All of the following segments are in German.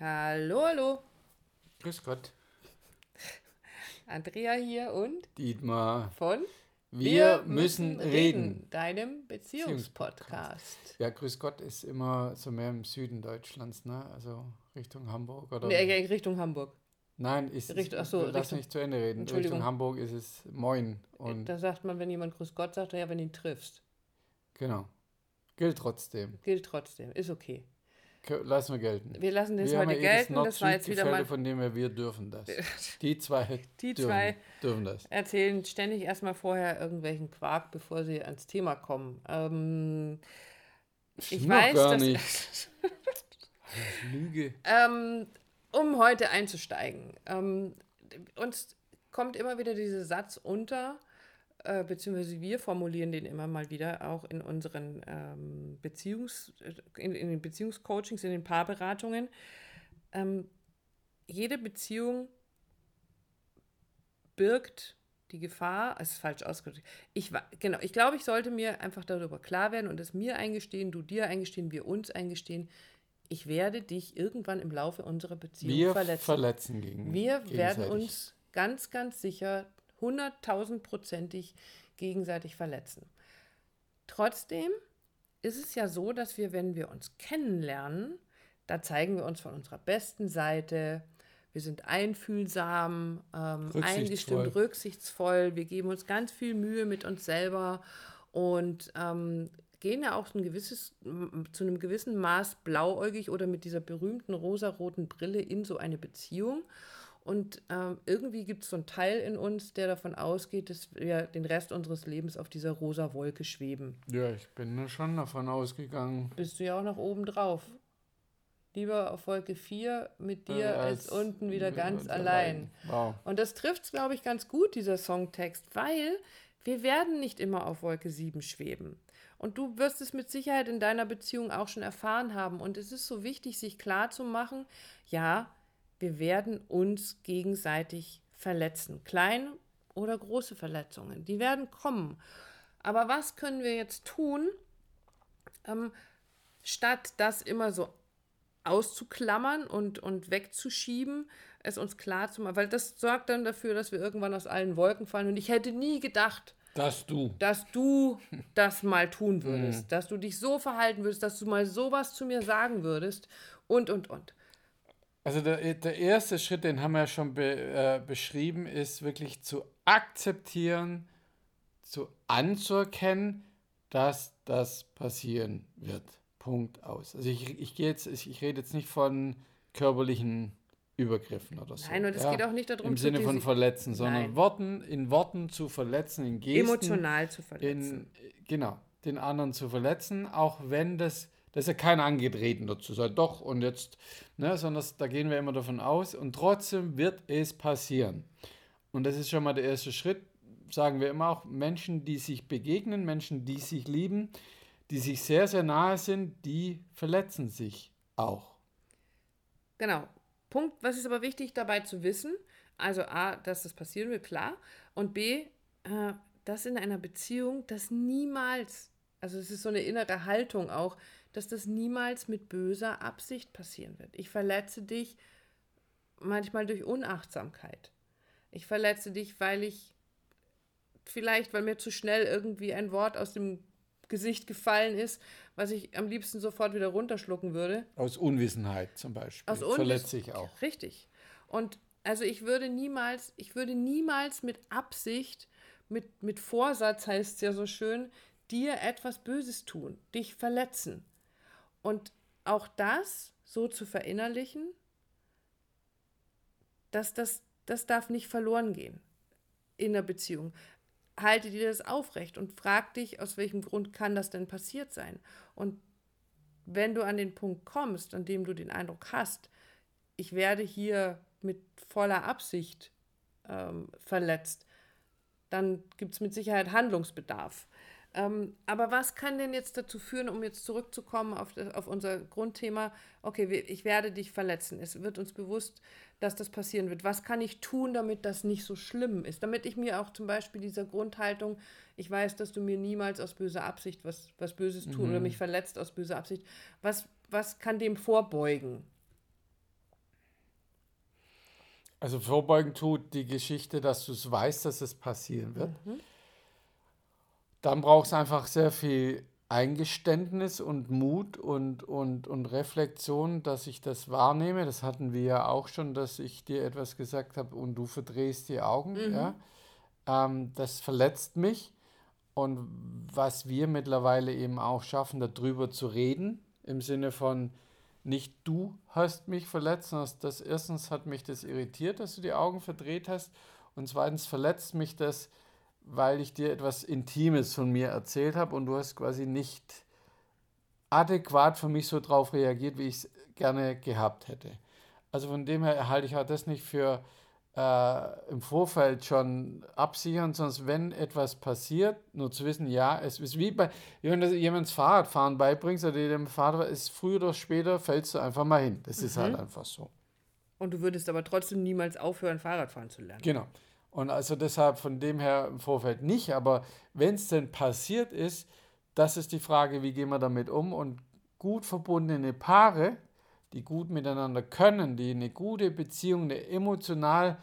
Hallo, hallo. Grüß Gott. Andrea hier und Dietmar. von Wir, müssen reden. deinem Beziehungspodcast. Ja, Grüß Gott ist immer so mehr im Süden Deutschlands, ne? Also Richtung Hamburg oder. Nee, äh, Richtung Hamburg. Nein, ist Richtung- ach so, lass Richtung- mich zu Ende reden. Richtung Hamburg ist es Moin. Und Da sagt man, wenn jemand Grüß Gott sagt, ja, wenn du ihn triffst. genau. Gilt trotzdem. Gilt trotzdem, ist okay. Lassen wir gelten. Wir lassen das wir heute ja eh gelten. Das war jetzt wieder mal. von dem her wir dürfen das. Die zwei, Die dürfen, zwei dürfen das. erzählen ständig erstmal vorher irgendwelchen Quark, bevor sie ans Thema kommen. Ähm, ich Noch weiß, gar dass, nicht. Lüge. Ähm, um heute einzusteigen. Ähm, uns kommt immer wieder dieser Satz unter, äh, beziehungsweise wir formulieren den immer mal wieder auch in unseren ähm, Beziehungs-, in, in den Beziehungscoachings, in den Paarberatungen. Ähm, jede Beziehung birgt die Gefahr, es ist falsch ausgedrückt. Ich, genau, ich glaube, ich sollte mir einfach darüber klar werden und es mir eingestehen, du dir eingestehen, wir uns eingestehen, ich werde dich irgendwann im Laufe unserer Beziehung Wir verletzen. verletzen gegen wir werden uns ganz, ganz sicher hunderttausendprozentig gegenseitig verletzen. Trotzdem ist es ja so, dass wir, wenn wir uns kennenlernen, da zeigen wir uns von unserer besten Seite. Wir sind einfühlsam, ähm, Rücksichtsvoll. eingestimmt, rücksichtsvoll. Wir geben uns ganz viel Mühe mit uns selber und ähm, gehen ja auch ein gewisses, zu einem gewissen Maß blauäugig oder mit dieser berühmten rosaroten Brille in so eine Beziehung. Und ähm, irgendwie gibt es so einen Teil in uns, der davon ausgeht, dass wir den Rest unseres Lebens auf dieser rosa Wolke schweben. Ja, ich bin da schon davon ausgegangen. Bist du ja auch noch oben drauf. Lieber auf Wolke 4 mit dir äh, als, unten wieder ganz uns allein. Wow. Und das trifft es, glaube ich, ganz gut, dieser Songtext, weil wir werden nicht immer auf Wolke 7 schweben. Und du wirst es mit Sicherheit in deiner Beziehung auch schon erfahren haben. Und es ist so wichtig, sich klar zu machen, ja, wir werden uns gegenseitig verletzen. Kleine oder große Verletzungen, die werden kommen. Aber was können wir jetzt tun, ähm, statt das immer so auszuklammern und, und wegzuschieben, es uns klar zu machen, weil das sorgt dann dafür, dass wir irgendwann aus allen Wolken fallen. Und ich hätte nie gedacht, Dass du. dass du das mal tun würdest, dass du dich so verhalten würdest, dass du mal sowas zu mir sagen würdest und, und, und. Also der, der erste Schritt, den haben wir ja schon be, äh, beschrieben, ist wirklich zu akzeptieren, zu anzuerkennen, dass das passieren wird. Punkt aus. Also ich, ich gehe jetzt, ich, ich rede jetzt nicht von körperlichen Übergriffen oder so. Nein, und es ja, geht auch nicht darum, im Sinne von verletzen, sondern Nein. Worten, in Worten zu verletzen, in Gesten, emotional zu verletzen. in, genau, den anderen zu verletzen, auch wenn das, das ist ja kein Angetreten dazu, sei doch und jetzt, ne, sondern das, da gehen wir immer davon aus und trotzdem wird es passieren. Und das ist schon mal der erste Schritt, sagen wir immer auch, Menschen, die sich begegnen, Menschen, die sich lieben, die sich sehr, sehr nahe sind, die verletzen sich auch. Genau. Punkt, was ist aber wichtig dabei zu wissen? Also A, dass das passieren will, klar. Und B, äh, dass in einer Beziehung das niemals, also es ist so eine innere Haltung auch, dass das niemals mit böser Absicht passieren wird. Ich verletze dich manchmal durch Unachtsamkeit. Ich verletze dich, weil ich vielleicht, weil mir zu schnell irgendwie ein Wort aus dem Gesicht gefallen ist, was ich am liebsten sofort wieder runterschlucken würde. Aus Unwissenheit zum Beispiel. Aus Unwiss- Verletze ich auch. Richtig. Und also ich würde niemals, ich würde niemals mit Absicht, mit, mit Vorsatz heißt es ja so schön, dir etwas Böses tun, dich verletzen. Und auch das so zu verinnerlichen, dass das, das darf nicht verloren gehen in der Beziehung. Halte dir das aufrecht und frag dich, aus welchem Grund kann das denn passiert sein? Und wenn du an den Punkt kommst, an dem du den Eindruck hast, ich werde hier mit voller Absicht ähm, verletzt, dann gibt es mit Sicherheit Handlungsbedarf. Ähm, aber was kann denn jetzt dazu führen, um jetzt zurückzukommen auf, das, auf unser Grundthema, okay, ich werde dich verletzen. Es wird uns bewusst, dass das passieren wird. Was kann ich tun, damit das nicht so schlimm ist? Damit ich mir auch zum Beispiel dieser Grundhaltung, ich weiß, dass du mir niemals aus böser Absicht was, was Böses tun oder mich verletzt aus böser Absicht, was, was kann dem vorbeugen? Also vorbeugen tut die Geschichte, dass du es weißt, dass es passieren wird. Mhm. Dann brauchst du einfach sehr viel Eingeständnis und Mut und, und, und Reflexion, dass ich das wahrnehme. Das hatten wir ja auch schon, dass ich dir etwas gesagt habe und du verdrehst die Augen. Mhm. Ja? Ähm, das verletzt mich. Und was wir mittlerweile eben auch schaffen, darüber zu reden, im Sinne von, nicht du hast mich verletzt, sondern das erstens hat mich das irritiert, dass du die Augen verdreht hast und zweitens verletzt mich das, weil ich dir etwas Intimes von mir erzählt habe und du hast quasi nicht adäquat für mich so drauf reagiert, wie ich es gerne gehabt hätte. Also von dem her halte ich auch das nicht für äh, im Vorfeld schon absichern, sonst wenn etwas passiert, nur zu wissen, ja, es ist wie bei, wenn du jemandem Fahrradfahren beibringst oder dem Fahrrad ist früher oder später fällst du einfach mal hin. Das mhm. ist halt mhm. einfach so. Und du würdest aber trotzdem niemals aufhören, Fahrradfahren zu lernen. Genau. Und also deshalb von dem her im Vorfeld nicht, aber wenn es denn passiert ist, das ist die Frage, wie gehen wir damit um und gut verbundene Paare, die gut miteinander können, die eine gute Beziehung, eine emotional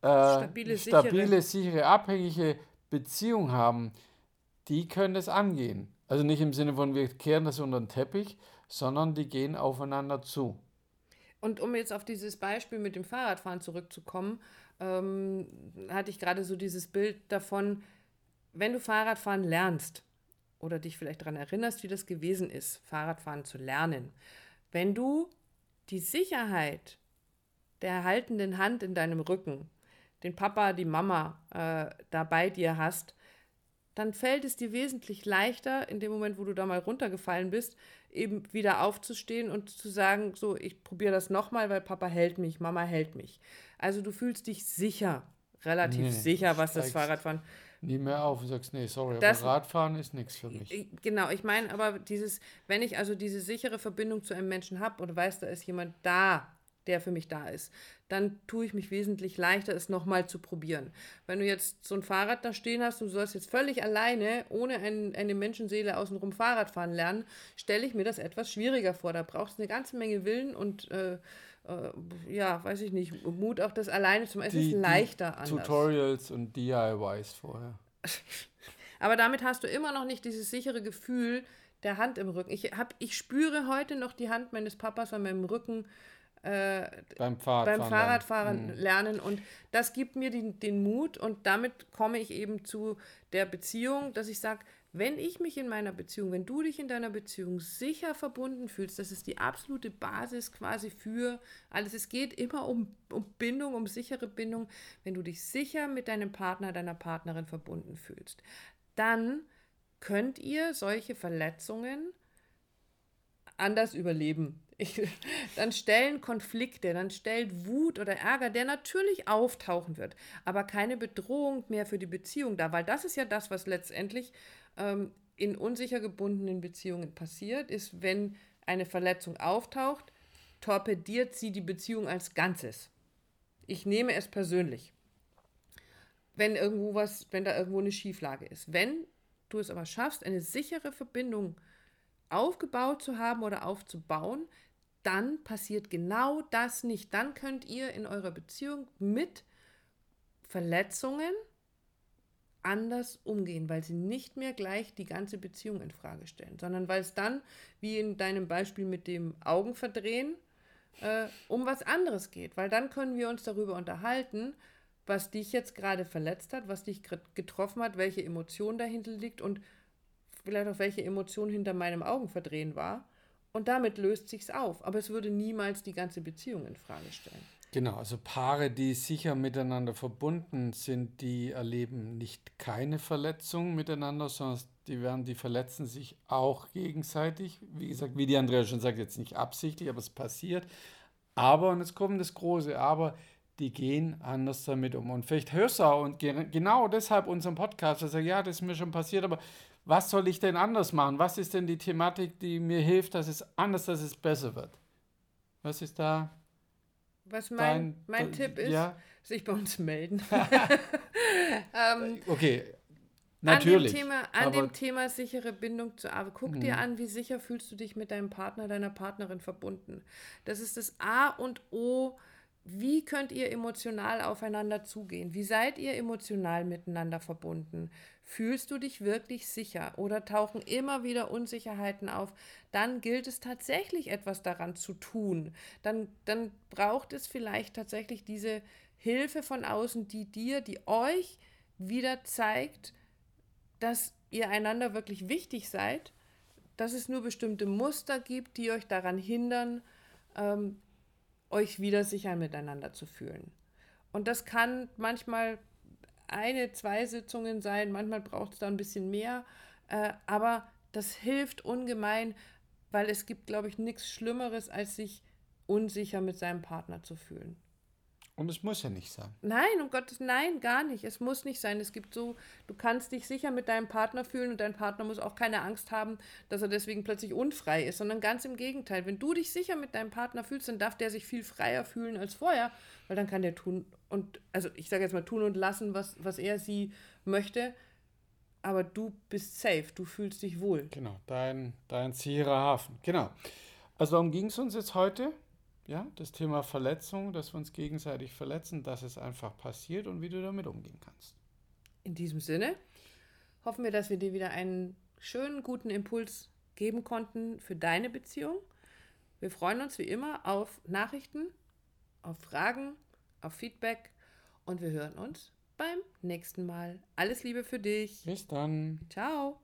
äh, stabile, stabile sichere. sichere, abhängige Beziehung haben, die können das angehen. Also nicht im Sinne von, wir kehren das unter den Teppich, sondern die gehen aufeinander zu. Und um jetzt auf dieses Beispiel mit dem Fahrradfahren zurückzukommen, ähm, hatte ich gerade so dieses Bild davon, wenn du Fahrradfahren lernst oder dich vielleicht daran erinnerst, wie das gewesen ist, Fahrradfahren zu lernen, wenn du die Sicherheit der haltenden Hand in deinem Rücken, den Papa, die Mama äh, da bei dir hast, dann fällt es dir wesentlich leichter, in dem Moment, wo du da mal runtergefallen bist, eben wieder aufzustehen und zu sagen, so, ich probiere das nochmal, weil Papa hält mich, Mama hält mich. Also du fühlst dich sicher, relativ nee, sicher, was das Fahrradfahren nie mehr auf und sagst, nee, sorry, das, aber Radfahren ist nichts für mich. Genau, ich meine aber dieses, wenn ich also diese sichere Verbindung zu einem Menschen habe und weiß, da ist jemand da, der für mich da ist, dann tue ich mich wesentlich leichter, es nochmal zu probieren. Wenn du jetzt so ein Fahrrad da stehen hast und du sollst jetzt völlig alleine, ohne ein, eine Menschenseele außenrum Fahrrad fahren lernen, stelle ich mir das etwas schwieriger vor. Da brauchst du eine ganze Menge Willen und äh, äh, ja, weiß ich nicht, Mut auch das alleine zu machen. Es ist leichter anders. Tutorials und DIYs vorher. Aber damit hast du immer noch nicht dieses sichere Gefühl der Hand im Rücken. Ich, hab, ich spüre heute noch die Hand meines Papas an meinem Rücken äh, beim, Fahrradfahren, beim Fahrradfahren lernen. lernen. Und das gibt mir den, den Mut und damit komme ich eben zu der Beziehung, dass ich sage, wenn ich mich in meiner Beziehung, wenn du dich in deiner Beziehung sicher verbunden fühlst, das ist die absolute Basis quasi für alles. Es geht immer um, um Bindung, um sichere Bindung. Wenn du dich sicher mit deinem Partner, deiner Partnerin verbunden fühlst, dann könnt ihr solche Verletzungen anders überleben. Ich, dann stellen Konflikte, dann stellt Wut oder Ärger, der natürlich auftauchen wird, aber keine Bedrohung mehr für die Beziehung da, weil das ist ja das, was letztendlich ähm, in unsicher gebundenen Beziehungen passiert, ist, wenn eine Verletzung auftaucht, torpediert sie die Beziehung als Ganzes. Ich nehme es persönlich. Wenn irgendwo was, wenn da irgendwo eine Schieflage ist. Wenn du es aber schaffst, eine sichere Verbindung aufgebaut zu haben oder aufzubauen, dann passiert genau das nicht. Dann könnt ihr in eurer Beziehung mit Verletzungen anders umgehen, weil sie nicht mehr gleich die ganze Beziehung in Frage stellen, sondern weil es dann, wie in deinem Beispiel mit dem Augenverdrehen, äh, um was anderes geht. Weil dann können wir uns darüber unterhalten, was dich jetzt gerade verletzt hat, was dich getroffen hat, welche Emotion dahinter liegt und vielleicht auch welche Emotion hinter meinem Augenverdrehen war. Und damit löst sich's auf. Aber es würde niemals die ganze Beziehung in Frage stellen. Genau, also Paare, die sicher miteinander verbunden sind, die erleben nicht keine Verletzung miteinander, sondern die werden, die verletzen sich auch gegenseitig. Wie gesagt, wie die Andrea schon sagt, jetzt nicht absichtlich, aber es passiert. Aber, und jetzt kommt das große Aber, die gehen anders damit um. Und vielleicht hörst du auch, und genau deshalb unseren Podcast, dass er, ja, das ist mir schon passiert, aber was soll ich denn anders machen? Was ist denn die Thematik, die mir hilft, dass es anders, dass es besser wird? Was ist da? Was mein, dein, mein Tipp ist, ja? sich bei uns melden. ähm, okay, natürlich. An, dem Thema, an dem Thema sichere Bindung zu arbeiten. Guck dir mhm. an, wie sicher fühlst du dich mit deinem Partner, deiner Partnerin verbunden. Das ist das A und O wie könnt ihr emotional aufeinander zugehen? Wie seid ihr emotional miteinander verbunden? Fühlst du dich wirklich sicher oder tauchen immer wieder Unsicherheiten auf? Dann gilt es tatsächlich etwas daran zu tun. Dann, dann braucht es vielleicht tatsächlich diese Hilfe von außen, die dir, die euch wieder zeigt, dass ihr einander wirklich wichtig seid, dass es nur bestimmte Muster gibt, die euch daran hindern, ähm, euch wieder sicher miteinander zu fühlen. Und das kann manchmal eine, zwei Sitzungen sein, manchmal braucht es da ein bisschen mehr, äh, aber das hilft ungemein, weil es gibt, glaube ich, nichts Schlimmeres, als sich unsicher mit seinem Partner zu fühlen. Und es muss ja nicht sein. Nein, um Gottes, nein, gar nicht. Es muss nicht sein. Es gibt so, du kannst dich sicher mit deinem Partner fühlen und dein Partner muss auch keine Angst haben, dass er deswegen plötzlich unfrei ist, sondern ganz im Gegenteil. Wenn du dich sicher mit deinem Partner fühlst, dann darf der sich viel freier fühlen als vorher, weil dann kann der tun und, also ich sage jetzt mal tun und lassen, was, was er sie möchte, aber du bist safe, du fühlst dich wohl. Genau, dein, dein sicherer Hafen. Genau. Also darum ging es uns jetzt heute ja, das Thema Verletzung, dass wir uns gegenseitig verletzen, dass es einfach passiert und wie du damit umgehen kannst. In diesem Sinne hoffen wir, dass wir dir wieder einen schönen, guten Impuls geben konnten für deine Beziehung. Wir freuen uns wie immer auf Nachrichten, auf Fragen, auf Feedback und wir hören uns beim nächsten Mal. Alles Liebe für dich. Bis dann. Ciao.